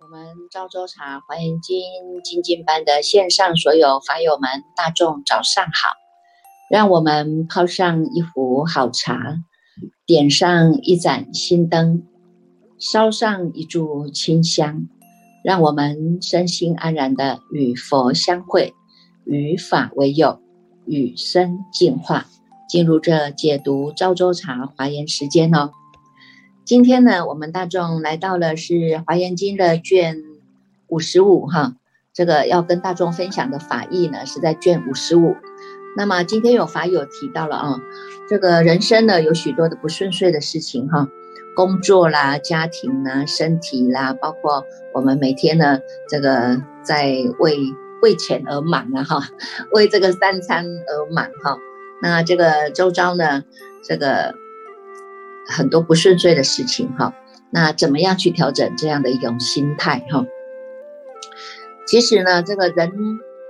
我们昭州茶华严经精进班的线上所有法友们，大众早上好！让我们泡上一壶好茶，点上一盏心灯，烧上一炷清香，让我们身心安然的与佛相会，与法为友，与生进化，进入这解读昭州茶华严时间哦。今天呢，我们大众来到了是《华严经》的卷五十五哈，这个要跟大众分享的法义呢是在卷五十五。那么今天有法友提到了啊，这个人生呢有许多的不顺遂的事情哈，工作啦、家庭啦、身体啦，包括我们每天呢这个在为为钱而忙啊哈，为这个三餐而忙哈。那这个周遭呢，这个。很多不顺遂的事情哈，那怎么样去调整这样的一种心态哈？其实呢，这个人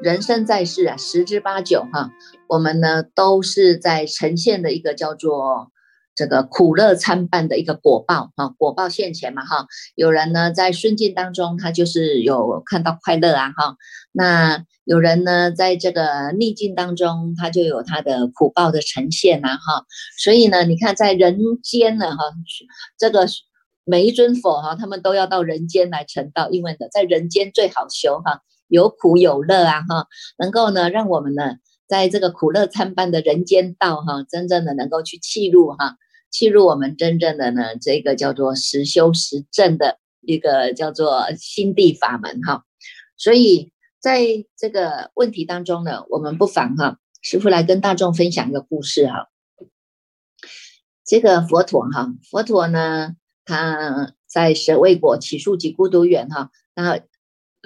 人生在世啊，十之八九哈，我们呢都是在呈现的一个叫做这个苦乐参半的一个果报哈，果报现前嘛哈。有人呢在顺境当中，他就是有看到快乐啊哈，那。有人呢，在这个逆境当中，他就有他的苦报的呈现呐，哈。所以呢，你看在人间呢，哈，这个每一尊佛哈，他们都要到人间来成道，因为呢，在人间最好修哈，有苦有乐啊，哈，能够呢，让我们呢，在这个苦乐参半的人间道哈，真正的能够去契入哈，契入我们真正的呢，这个叫做实修实证的一个叫做心地法门哈，所以。在这个问题当中呢，我们不妨哈，师傅来跟大众分享一个故事哈。这个佛陀哈，佛陀呢，他在舍卫国起诉及孤独园哈，那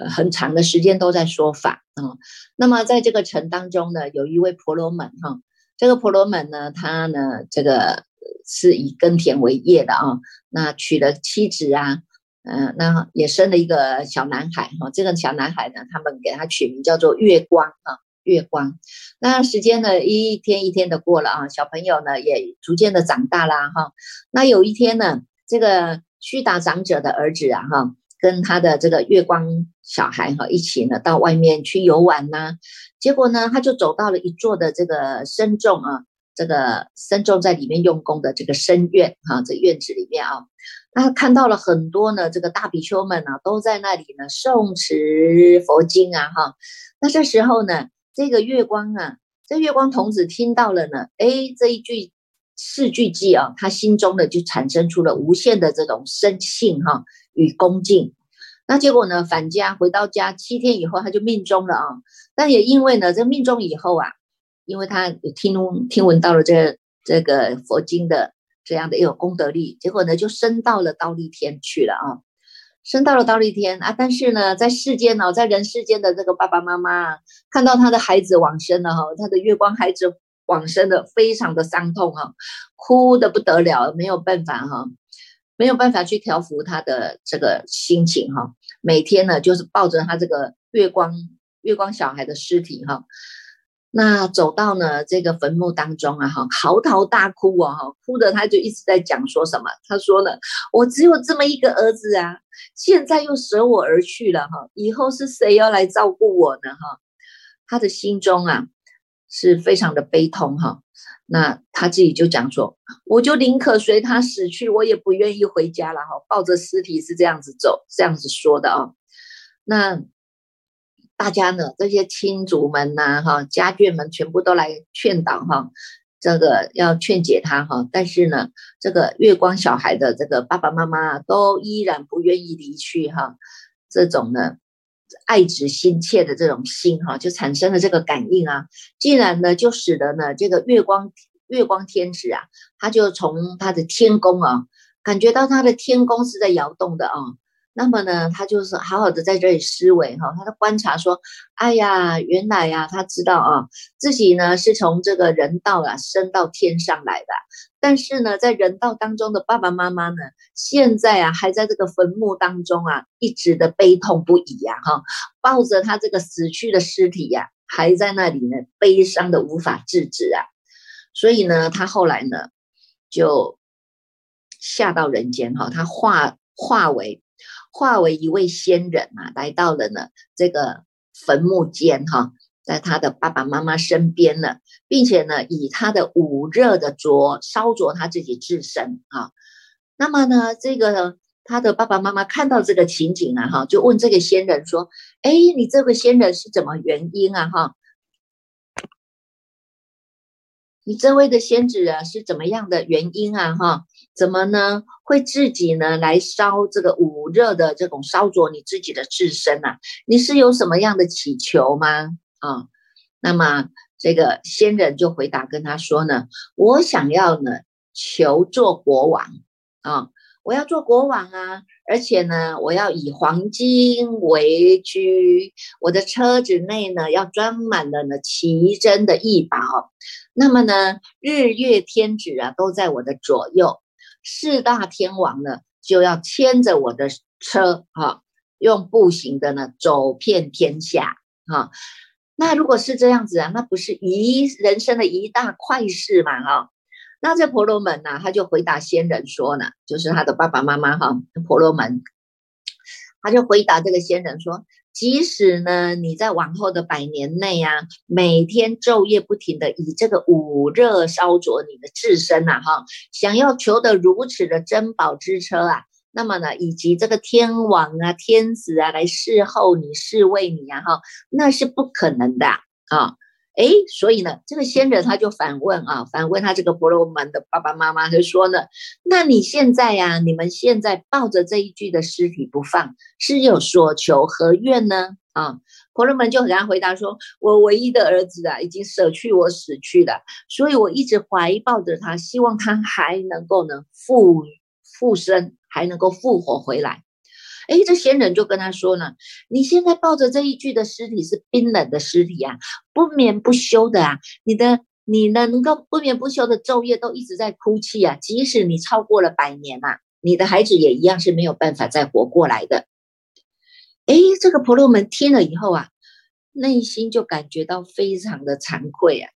很长的时间都在说法啊。那么在这个城当中呢，有一位婆罗门哈，这个婆罗门呢，他呢，这个是以耕田为业的啊，那娶了妻子啊。嗯，那也生了一个小男孩哈，这个小男孩呢，他们给他取名叫做月光啊，月光。那时间呢，一天一天的过了啊，小朋友呢也逐渐的长大啦哈。那有一天呢，这个须达长者的儿子啊哈，跟他的这个月光小孩哈一起呢到外面去游玩呐，结果呢，他就走到了一座的这个深重啊，这个僧众在里面用功的这个深院哈，这院子里面啊。他看到了很多呢，这个大比丘们呢，都在那里呢诵持佛经啊，哈。那这时候呢，这个月光啊，这月光童子听到了呢，哎，这一句四句偈啊，他心中呢就产生出了无限的这种生信哈与恭敬。那结果呢，返家回到家七天以后，他就命中了啊。但也因为呢，这命中以后啊，因为他听听闻到了这这个佛经的。这样的一个功德力，结果呢就升到了刀立天去了啊，升到了刀立天啊。但是呢，在世间呢，在人世间的这个爸爸妈妈看到他的孩子往生了哈，他的月光孩子往生的非常的伤痛哈，哭的不得了，没有办法哈，没有办法去调服他的这个心情哈。每天呢，就是抱着他这个月光月光小孩的尸体哈。那走到呢这个坟墓当中啊，哈，嚎啕大哭啊，哈，哭的他就一直在讲说什么？他说呢，我只有这么一个儿子啊，现在又舍我而去了，哈，以后是谁要来照顾我呢？哈，他的心中啊是非常的悲痛，哈。那他自己就讲说，我就宁可随他死去，我也不愿意回家了，哈，抱着尸体是这样子走，这样子说的啊。那。大家呢，这些亲族们呐，哈，家眷们全部都来劝导哈，这个要劝解他哈，但是呢，这个月光小孩的这个爸爸妈妈都依然不愿意离去哈，这种呢，爱子心切的这种心哈，就产生了这个感应啊，竟然呢，就使得呢，这个月光月光天使啊，他就从他的天宫啊，感觉到他的天宫是在摇动的啊。那么呢，他就是好好的在这里思维哈，他的观察说，哎呀，原来呀，他知道啊，自己呢是从这个人道啊升到天上来的，但是呢，在人道当中的爸爸妈妈呢，现在啊还在这个坟墓当中啊，一直的悲痛不已呀，哈，抱着他这个死去的尸体呀，还在那里呢，悲伤的无法制止啊。所以呢，他后来呢就下到人间哈，他化化为化为一位仙人啊，来到了呢这个坟墓间哈。在他的爸爸妈妈身边呢，并且呢，以他的五热的灼烧灼他自己自身啊。那么呢，这个呢他的爸爸妈妈看到这个情景啊，哈，就问这个仙人说：“哎，你这个仙人是怎么原因啊？哈，你这位的仙子啊，是怎么样的原因啊？哈，怎么呢？会自己呢来烧这个五热的这种烧灼你自己的自身啊？你是有什么样的祈求吗？”啊，那么这个仙人就回答跟他说呢，我想要呢求做国王啊，我要做国王啊，而且呢我要以黄金为居，我的车子内呢要装满了呢奇珍的异宝，那么呢日月天子啊都在我的左右，四大天王呢就要牵着我的车哈，用步行的呢走遍天下哈。那如果是这样子啊，那不是一人生的一大快事嘛？哈，那这婆罗门呢，他就回答仙人说呢，就是他的爸爸妈妈哈，婆罗门，他就回答这个仙人说，即使呢你在往后的百年内啊，每天昼夜不停的以这个五热烧灼你的自身呐，哈，想要求得如此的珍宝之车啊。那么呢，以及这个天王啊、天子啊来侍候你、侍卫你啊，哈，那是不可能的啊！哎，所以呢，这个仙人他就反问啊，反问他这个婆罗门的爸爸妈妈，就说呢，那你现在呀，你们现在抱着这一具的尸体不放，是有所求何愿呢？啊，婆罗门就给他回答说，我唯一的儿子啊，已经舍去我死去了，所以我一直怀抱着他，希望他还能够呢复复生。还能够复活回来，哎，这仙人就跟他说呢：“你现在抱着这一具的尸体是冰冷的尸体啊，不眠不休的啊，你的你呢能够不眠不休的昼夜都一直在哭泣啊，即使你超过了百年啊，你的孩子也一样是没有办法再活过来的。”哎，这个婆罗门听了以后啊，内心就感觉到非常的惭愧啊，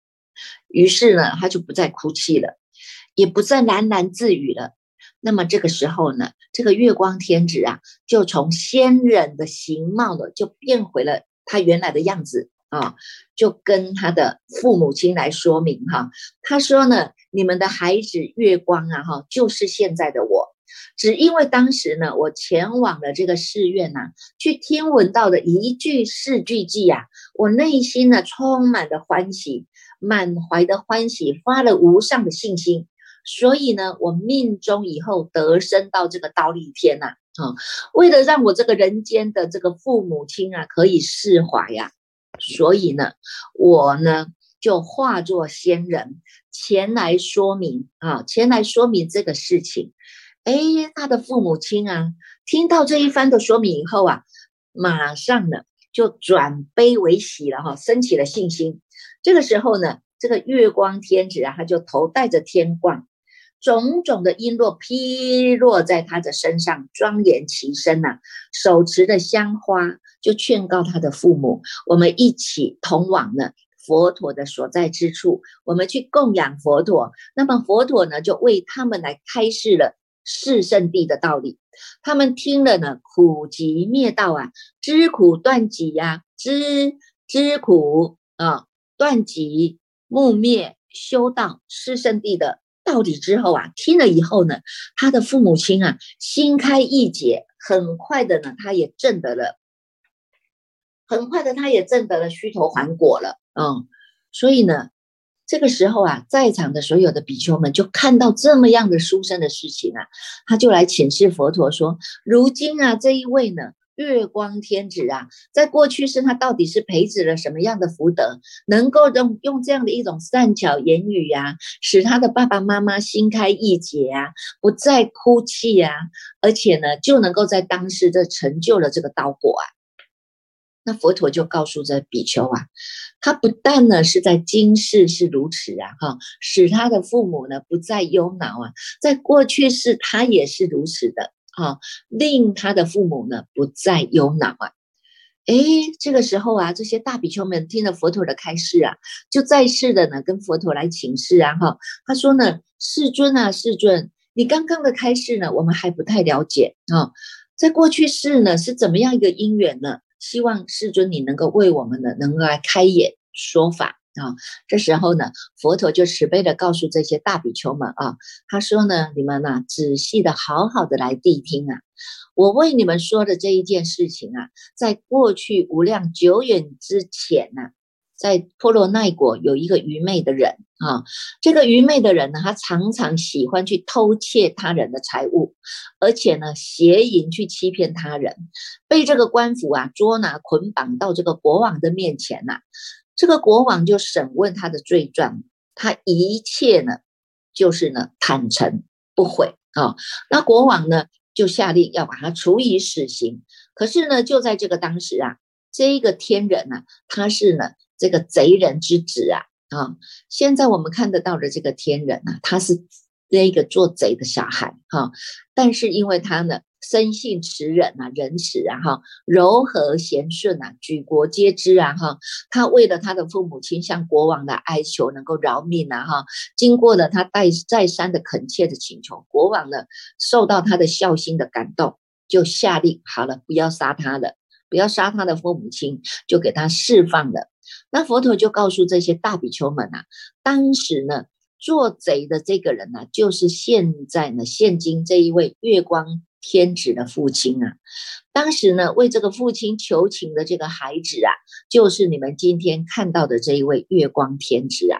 于是呢，他就不再哭泣了，也不再喃喃自语了。那么这个时候呢，这个月光天子啊，就从仙人的形貌呢，就变回了他原来的样子啊，就跟他的父母亲来说明哈，他说呢，你们的孩子月光啊，哈，就是现在的我，只因为当时呢，我前往了这个寺院呐，去听闻到的一句四句偈啊，我内心呢充满了欢喜，满怀的欢喜，发了无上的信心。所以呢，我命中以后得生到这个刀立天呐，啊，为了让我这个人间的这个父母亲啊可以释怀呀，所以呢，我呢就化作仙人前来说明啊，前来说明这个事情。哎，他的父母亲啊，听到这一番的说明以后啊，马上呢就转悲为喜了哈，升起了信心。这个时候呢，这个月光天子啊，他就头戴着天冠。种种的璎珞披落在他的身上，庄严其身呐。手持的香花，就劝告他的父母：我们一起同往呢佛陀的所在之处，我们去供养佛陀。那么佛陀呢，就为他们来开示了四圣地的道理。他们听了呢，苦集灭道啊，知苦断集呀，知知苦啊，断集木灭修道四圣地的。到底之后啊，听了以后呢，他的父母亲啊，心开意解，很快的呢，他也证得了，很快的他也证得了虚头还果了，嗯，所以呢，这个时候啊，在场的所有的比丘们就看到这么样的书生的事情啊，他就来请示佛陀说，如今啊，这一位呢。月光天子啊，在过去世他到底是培植了什么样的福德，能够用用这样的一种善巧言语呀，使他的爸爸妈妈心开意解啊，不再哭泣啊，而且呢，就能够在当时的成就了这个道果啊。那佛陀就告诉这比丘啊，他不但呢是在今世是如此啊，哈，使他的父母呢不再忧恼啊，在过去世他也是如此的。啊，令他的父母呢不再忧恼啊。哎，这个时候啊，这些大比丘们听了佛陀的开示啊，就在世的呢，跟佛陀来请示啊，哈，他说呢，世尊啊，世尊，你刚刚的开示呢，我们还不太了解啊，在过去世呢，是怎么样一个因缘呢？希望世尊你能够为我们呢，能够来开眼说法啊。这时候呢，佛陀就慈悲的告诉这些大比丘们啊，他说呢，你们呢，仔细的好好的来谛听啊。我为你们说的这一件事情啊，在过去无量久远之前呢，在婆罗奈国有一个愚昧的人啊，这个愚昧的人呢，他常常喜欢去偷窃他人的财物，而且呢，邪淫去欺骗他人，被这个官府啊捉拿捆绑到这个国王的面前呐，这个国王就审问他的罪状，他一切呢，就是呢坦诚不悔啊，那国王呢？就下令要把他处以死刑。可是呢，就在这个当时啊，这个天人呢，他是呢这个贼人之子啊啊！现在我们看得到的这个天人呢，他是那个做贼的小孩哈，但是因为他呢。生性慈忍啊，仁慈啊，哈，柔和贤顺啊，举国皆知啊，哈。他为了他的父母亲向国王的哀求，能够饶命啊，哈。经过了他再再三的恳切的请求，国王呢受到他的孝心的感动，就下令好了，不要杀他了，不要杀他的父母亲，就给他释放了。那佛陀就告诉这些大比丘们啊，当时呢做贼的这个人呢，就是现在呢现今这一位月光。天子的父亲啊，当时呢为这个父亲求情的这个孩子啊，就是你们今天看到的这一位月光天子啊。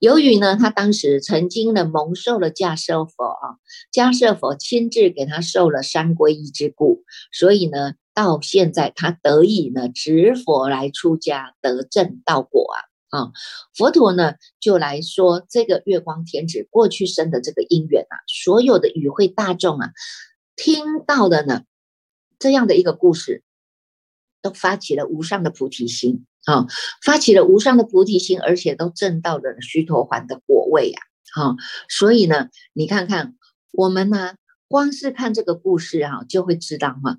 由于呢他当时曾经呢蒙受了迦舍佛啊，迦舍佛亲自给他受了三皈依之故，所以呢到现在他得以呢执佛来出家得正道果啊啊。佛陀呢就来说这个月光天子过去生的这个因缘啊，所有的与会大众啊。听到的呢，这样的一个故事，都发起了无上的菩提心啊，发起了无上的菩提心，而且都证到了须陀环的果位呀，啊，所以呢，你看看我们呢，光是看这个故事啊，就会知道哈，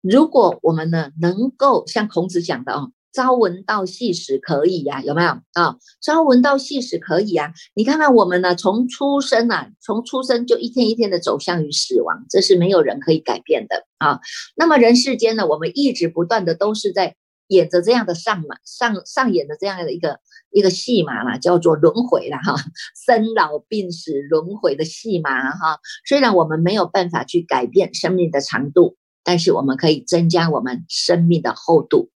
如果我们呢，能够像孔子讲的哦。朝闻道，夕死可以呀，有没有啊？朝闻道，夕死可以啊。你看看我们呢，从出生啊，从出生就一天一天的走向于死亡，这是没有人可以改变的啊。那么人世间呢，我们一直不断的都是在演着这样的上嘛上上演的这样的一个一个戏码啦，叫做轮回了哈，生老病死轮回的戏码哈。虽然我们没有办法去改变生命的长度，但是我们可以增加我们生命的厚度。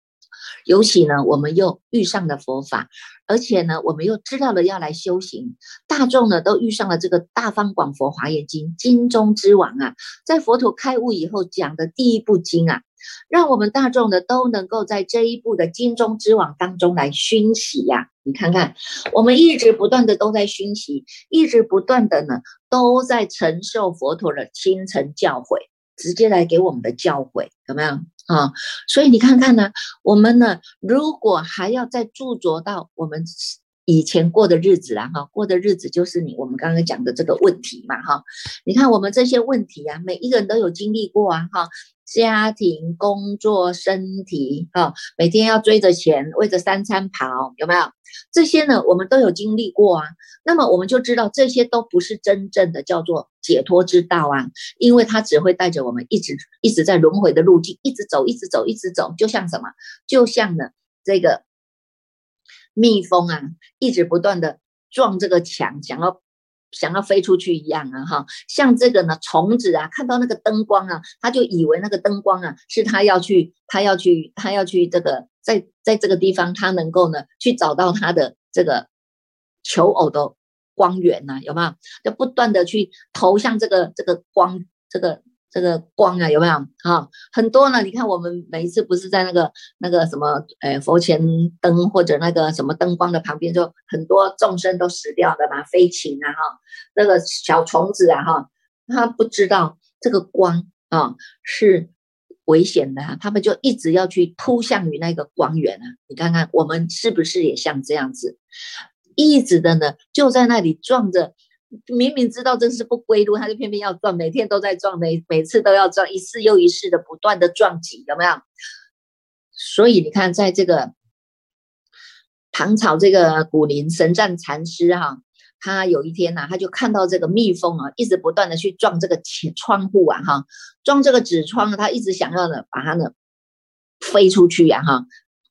尤其呢，我们又遇上了佛法，而且呢，我们又知道了要来修行。大众呢，都遇上了这个《大方广佛华严经》，经中之王啊，在佛陀开悟以后讲的第一部经啊，让我们大众呢都能够在这一部的经中之王当中来熏习呀。你看看，我们一直不断的都在熏习，一直不断的呢都在承受佛陀的亲承教诲，直接来给我们的教诲，有没有？啊，所以你看看呢，我们呢，如果还要再驻着到我们以前过的日子啊，哈，过的日子就是你我们刚刚讲的这个问题嘛，哈，你看我们这些问题啊，每一个人都有经历过啊，哈。家庭、工作、身体，哈，每天要追着钱，为着三餐跑，有没有？这些呢，我们都有经历过啊。那么我们就知道，这些都不是真正的叫做解脱之道啊，因为它只会带着我们一直一直在轮回的路径，一直走，一直走，一直走，就像什么？就像呢，这个蜜蜂啊，一直不断的撞这个墙，想要。想要飞出去一样啊，哈，像这个呢，虫子啊，看到那个灯光啊，他就以为那个灯光啊，是他要去，他要去，他要去这个，在在这个地方，他能够呢，去找到他的这个求偶的光源呐，有没有？就不断的去投向这个这个光，这个。这个光啊，有没有啊？很多呢。你看，我们每一次不是在那个那个什么，诶，佛前灯或者那个什么灯光的旁边，就很多众生都死掉的嘛，飞禽啊，哈，那个小虫子啊，哈，他不知道这个光啊是危险的，他们就一直要去扑向于那个光源啊。你看看，我们是不是也像这样子，一直的呢，就在那里撞着。明明知道这是不归路，他就偏偏要撞，每天都在撞，每每次都要撞，一次又一次的不断的撞击，有没有？所以你看，在这个唐朝这个古林神赞禅师哈，他有一天呢，他就看到这个蜜蜂啊，一直不断的去撞这个前窗户啊哈，撞这个纸窗，他一直想要呢把它呢飞出去呀哈。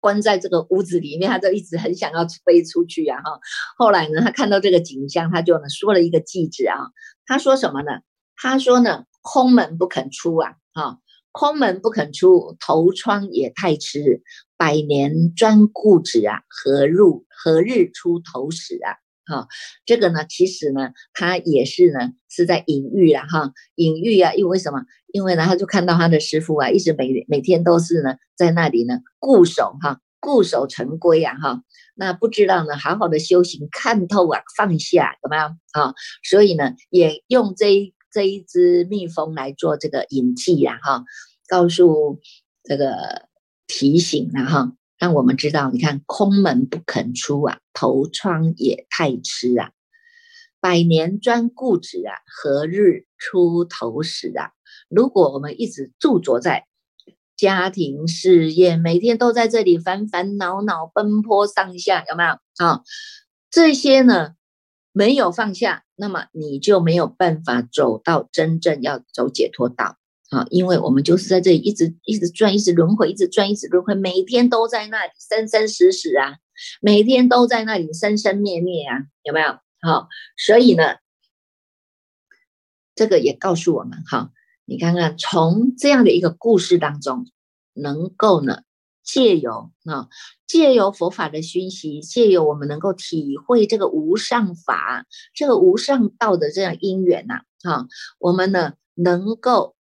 关在这个屋子里面，他就一直很想要飞出去啊，哈。后来呢，他看到这个景象，他就呢说了一个句子啊，他说什么呢？他说呢，空门不肯出啊，哈，空门不肯出，头窗也太迟，百年专固执啊，何入何日出头时啊？哈，这个呢，其实呢，他也是呢，是在隐喻啊，哈，隐喻啊，因为为什么？因为呢，他就看到他的师傅啊，一直每每天都是呢，在那里呢固守哈，固守成规啊，哈，那不知道呢，好好的修行，看透啊，放下，有没有啊？所以呢，也用这一这一只蜜蜂来做这个引记呀，哈，告诉这个提醒啊，哈。让我们知道，你看空门不肯出啊，头窗也太迟啊，百年专固执啊，何日出头时啊？如果我们一直驻着在家庭事业，每天都在这里烦烦恼恼奔波上下，有没有啊？这些呢没有放下，那么你就没有办法走到真正要走解脱道。啊，因为我们就是在这里一直一直转，一直轮回，一直转，一直轮回，每天都在那里生生死死啊，每天都在那里生生灭灭啊，有没有？好，所以呢，这个也告诉我们，哈，你看看从这样的一个故事当中，能够呢借由啊借由佛法的熏习，借由我们能够体会这个无上法，这个无上道的这样因缘呐，哈，我们呢能够。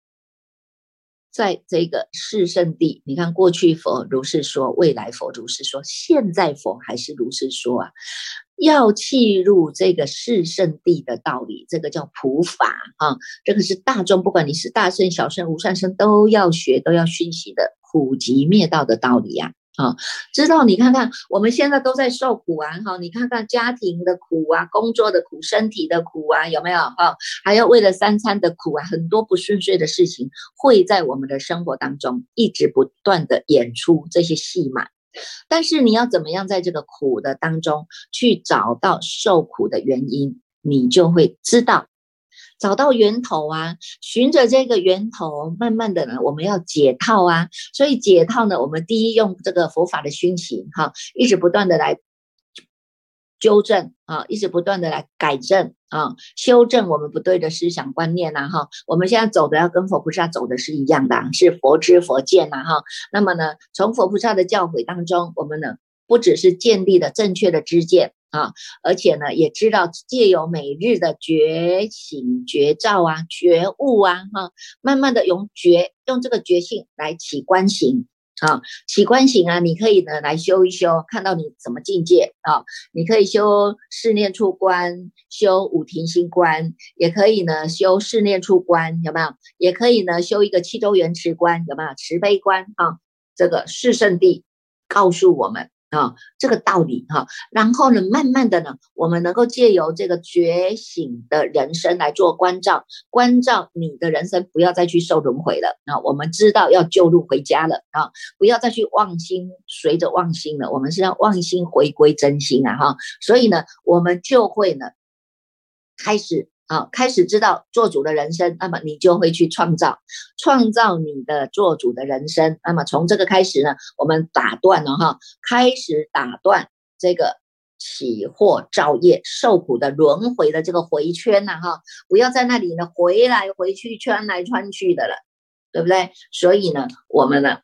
在这个世圣地，你看过去佛如是说，未来佛如是说，现在佛还是如是说啊。要契入这个世圣地的道理，这个叫普法啊，这个是大众，不管你是大圣、小圣、无上圣，都要学、都要熏习的普及灭道的道理呀。啊，啊知道你看看，我们现在都在受苦啊！哈，你看看家庭的苦啊，工作的苦，身体的苦啊，有没有？哈，还要为了三餐的苦啊，很多不顺遂的事情会在我们的生活当中一直不断的演出这些戏码。但是你要怎么样在这个苦的当中去找到受苦的原因，你就会知道。找到源头啊，循着这个源头，慢慢的呢，我们要解套啊。所以解套呢，我们第一用这个佛法的熏习，哈，一直不断的来纠正啊，一直不断的来改正啊，修正我们不对的思想观念呐，哈。我们现在走的要跟佛菩萨走的是一样的，是佛知佛见呐，哈。那么呢，从佛菩萨的教诲当中，我们呢，不只是建立了正确的知见。啊，而且呢，也知道借由每日的觉醒、觉照啊、觉悟啊，哈，慢慢的用觉用这个觉性来起观行啊，起观行啊，你可以呢来修一修，看到你什么境界啊？你可以修四念处观，修五停心观，也可以呢修四念处观，有没有？也可以呢修一个七周圆持观，有没有？慈悲观啊，这个四圣地告诉我们。啊，这个道理哈，然后呢，慢慢的呢，我们能够借由这个觉醒的人生来做关照，关照你的人生不要再去受轮回了啊。我们知道要救路回家了啊，不要再去妄心随着妄心了，我们是要妄心回归真心啊哈。所以呢，我们就会呢开始。好，开始知道做主的人生，那么你就会去创造，创造你的做主的人生。那么从这个开始呢，我们打断了哈，开始打断这个起祸造业、受苦的轮回的这个回圈呐哈，不要在那里呢回来回去、穿来穿去的了，对不对？所以呢，我们呢，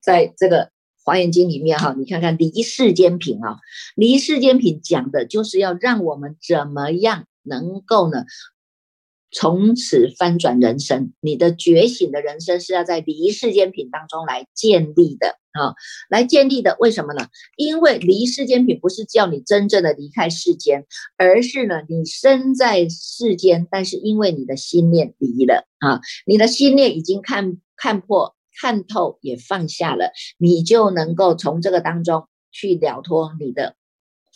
在这个华严经里面哈，你看看离世间品啊，离世间品讲的就是要让我们怎么样。能够呢，从此翻转人生，你的觉醒的人生是要在离世间品当中来建立的啊，来建立的。为什么呢？因为离世间品不是叫你真正的离开世间，而是呢，你身在世间，但是因为你的心念离了啊，你的心念已经看看破、看透，也放下了，你就能够从这个当中去了脱你的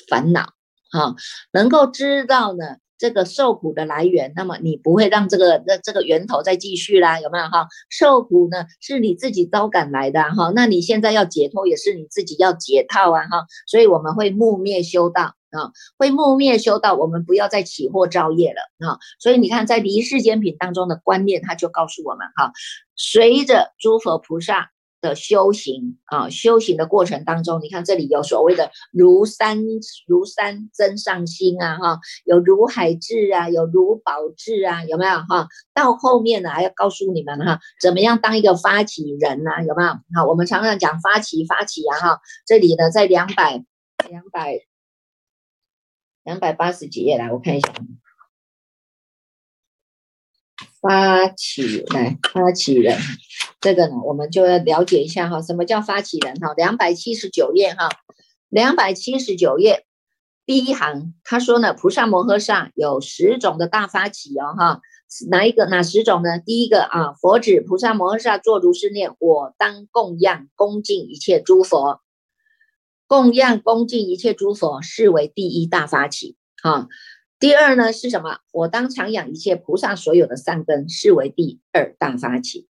烦恼啊，能够知道呢。这个受苦的来源，那么你不会让这个这这个源头再继续啦，有没有哈？受苦呢是你自己招赶来的哈，那你现在要解脱也是你自己要解套啊哈，所以我们会木灭修道啊，会木灭修道，我们不要再起惑造业了啊。所以你看，在离世间品当中的观念，他就告诉我们哈，随着诸佛菩萨。的修行啊，修行的过程当中，你看这里有所谓的如山如山真上心啊，哈，有如海智啊，有如宝智啊，有没有哈？到后面呢，还要告诉你们哈，怎么样当一个发起人呢？有没有？好，我们常常讲发起发起啊，哈，这里呢，在两百两百两百八十几页来，我看一下，发起来，发起人。这个呢，我们就要了解一下哈，什么叫发起人哈？两百七十九页哈，两百七十九页第一行，他说呢，菩萨摩诃萨有十种的大发起哦哈，哪一个哪十种呢？第一个啊，佛指菩萨摩诃萨作如是念：我当供养恭敬一切诸佛，供养恭敬一切诸佛，视为第一大发起哈。第二呢是什么？我当常养一切菩萨所有的善根，视为第二大发起。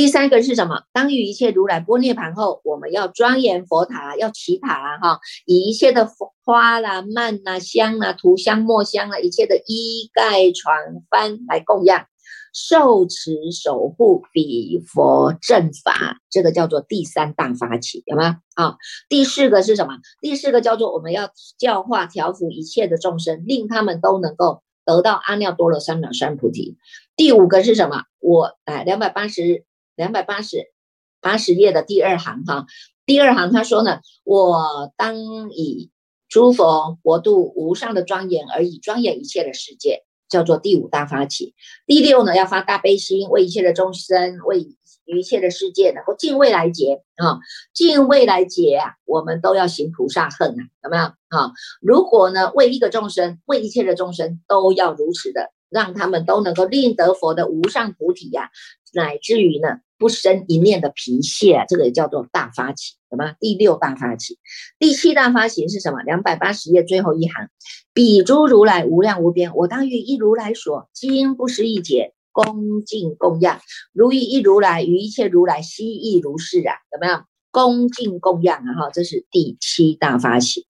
第三个是什么？当于一切如来波涅盘后，我们要庄严佛塔，要祈塔哈，以一切的花啦、曼啦、香啦、涂香、墨香啦，一切的衣盖床幡来供养，受持守护彼佛正法，这个叫做第三大发起，有吗？啊，第四个是什么？第四个叫做我们要教化调伏一切的众生，令他们都能够得到阿耨多罗三藐三菩提。第五个是什么？我哎，两百八十。两百八十八十页的第二行哈，第二行他说呢，我当以诸佛国度无上的庄严而以庄严一切的世界，叫做第五大发起。第六呢，要发大悲心，为一切的众生，为一切的世界能够尽未来劫啊，尽未来劫啊，我们都要行菩萨恨啊，有没有啊？如果呢，为一个众生，为一切的众生都要如此的，让他们都能够令得佛的无上菩提呀，乃至于呢。不生一念的脾气，这个也叫做大发起，什么？第六大发起，第七大发起是什么？两百八十页最后一行，彼诸如来无量无边，我当于一如来所，经不思一劫，恭敬供养，如意一如来与一切如来悉亦如是啊，怎么样？恭敬供养啊，哈，这是第七大发起。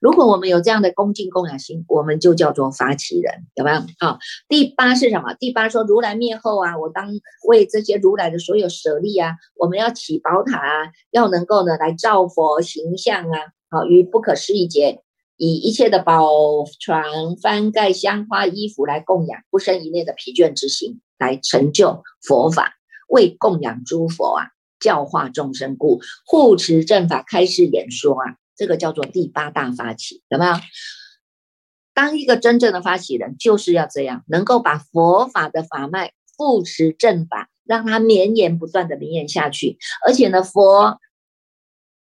如果我们有这样的恭敬供养心，我们就叫做发起人，有没有？好，第八是什么？第八说如来灭后啊，我当为这些如来的所有舍利啊，我们要起宝塔啊，要能够呢来造佛形象啊，好于不可思议劫，以一切的宝船翻盖香花衣服来供养，不生一念的疲倦之心，来成就佛法，为供养诸佛啊，教化众生故，护持正法，开示演说啊。这个叫做第八大发起，有没有？当一个真正的发起人，就是要这样，能够把佛法的法脉复持正法，让它绵延不断的绵延下去。而且呢，佛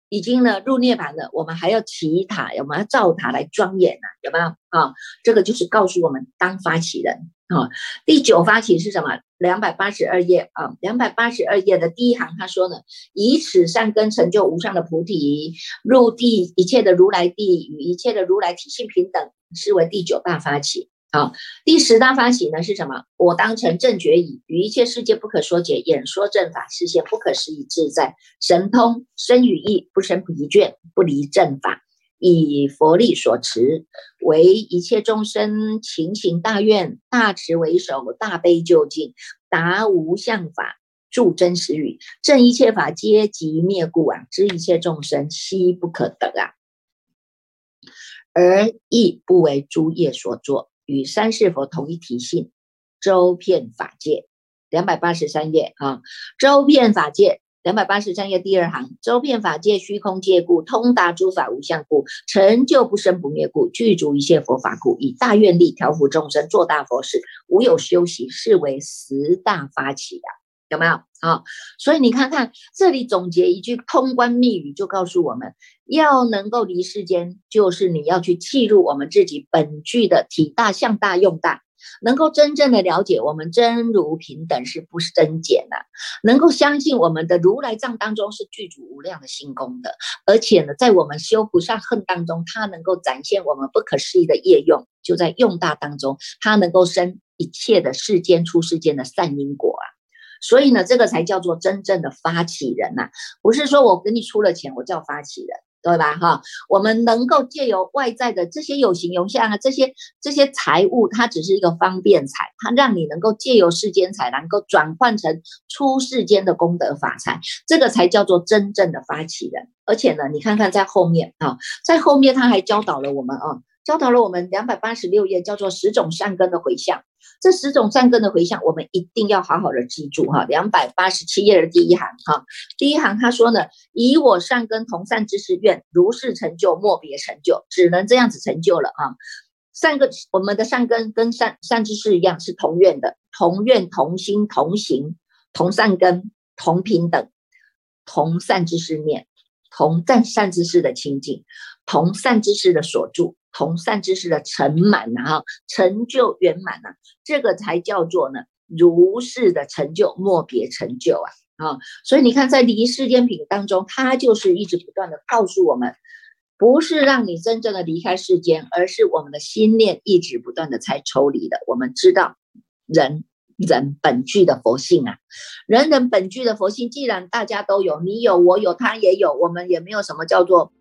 已经呢入涅盘了，我们还要祈塔，我们要造塔来庄严啊，有没有？啊，这个就是告诉我们当发起人。啊，第九发起是什么？两百八十二页啊，两百八十二页的第一行，他说呢，以此善根成就无上的菩提，入地一切的如来地，与一切的如来体性平等，是为第九大发起。好，第十大发起呢是什么？我当成正觉已，与一切世界不可说解，演说正法，实现不可思议自在神通，生与意不生疲倦，不离正法。以佛力所持，为一切众生勤行大愿、大慈为首，大悲救尽，达无相法，助真实语，正一切法皆即灭故啊！知一切众生悉不可得啊！而亦不为诸业所作，与三世佛同一体性，周遍法界。两百八十三页啊，周遍法界。两百八十三页第二行，周遍法界虚空界故，通达诸法无相故，成就不生不灭故，具足一切佛法故，以大愿力调伏众生，做大佛事，无有休息，是为十大发起呀，有没有？好，所以你看看这里总结一句通关密语，就告诉我们要能够离世间，就是你要去记录我们自己本具的体大、相大、用大。能够真正的了解我们真如平等是不增减的，能够相信我们的如来藏当中是具足无量的心功的，而且呢，在我们修不上恨当中，它能够展现我们不可思议的业用，就在用大当中，它能够生一切的世间出世间的善因果啊。所以呢，这个才叫做真正的发起人呐，不是说我给你出了钱，我叫发起人。对吧？哈，我们能够借由外在的这些有形有相啊，这些这些财物，它只是一个方便财，它让你能够借由世间财，能够转换成出世间的功德法财，这个才叫做真正的发起人。而且呢，你看看在后面啊，在后面他还教导了我们啊。教导了我们两百八十六页，叫做十种善根的回向。这十种善根的回向，我们一定要好好的记住哈。两百八十七页的第一行哈，第一行他说呢：以我善根同善之事愿，如是成就，莫别成就，只能这样子成就了啊。善根，我们的善根跟善善知识一样，是同愿的，同愿同心同行，同善根，同平等，同善知识念，同善善知识的清净，同善知识的所住。同善知识的成满呐，哈，成就圆满呐，这个才叫做呢如是的成就，莫别成就啊，啊，所以你看，在离世间品当中，它就是一直不断的告诉我们，不是让你真正的离开世间，而是我们的心念一直不断的才抽离的。我们知道，人人本具的佛性啊，人人本具的佛性，既然大家都有，你有，我有，他也有，我们也没有什么叫做。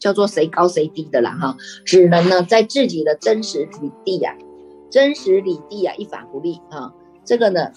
叫做谁高谁低的啦哈，只能呢在自己的真实理地呀，真实理地呀，一法不立啊。这个呢，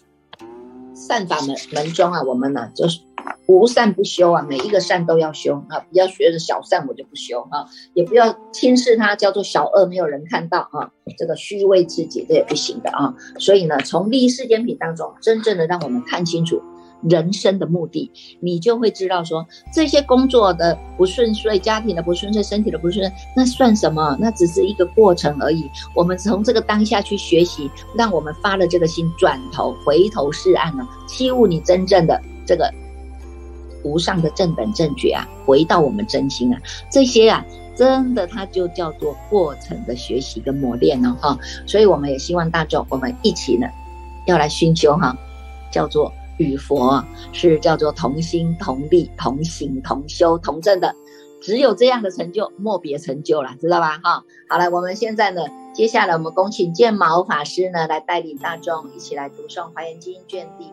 善法门门中啊，我们呢就是无善不修啊，每一个善都要修啊，不要学着小善我就不修啊，也不要轻视它叫做小恶，没有人看到啊，这个虚伪自己这也不行的啊。所以呢，从利益世间品当中，真正的让我们看清楚。人生的目的，你就会知道说，这些工作的不顺遂、家庭的不顺遂、身体的不顺，那算什么？那只是一个过程而已。我们从这个当下去学习，让我们发了这个心，转头回头是岸了，切悟你真正的这个无上的正等正觉啊，回到我们真心啊，这些啊，真的它就叫做过程的学习跟磨练了哈。所以我们也希望大众，我们一起呢，要来熏修哈，叫做。与佛是叫做同心同力同行同修同证的，只有这样的成就，莫别成就了，知道吧？哈，好了，我们现在呢，接下来我们恭请剑毛法师呢来带领大众一起来读诵《华严经》卷第。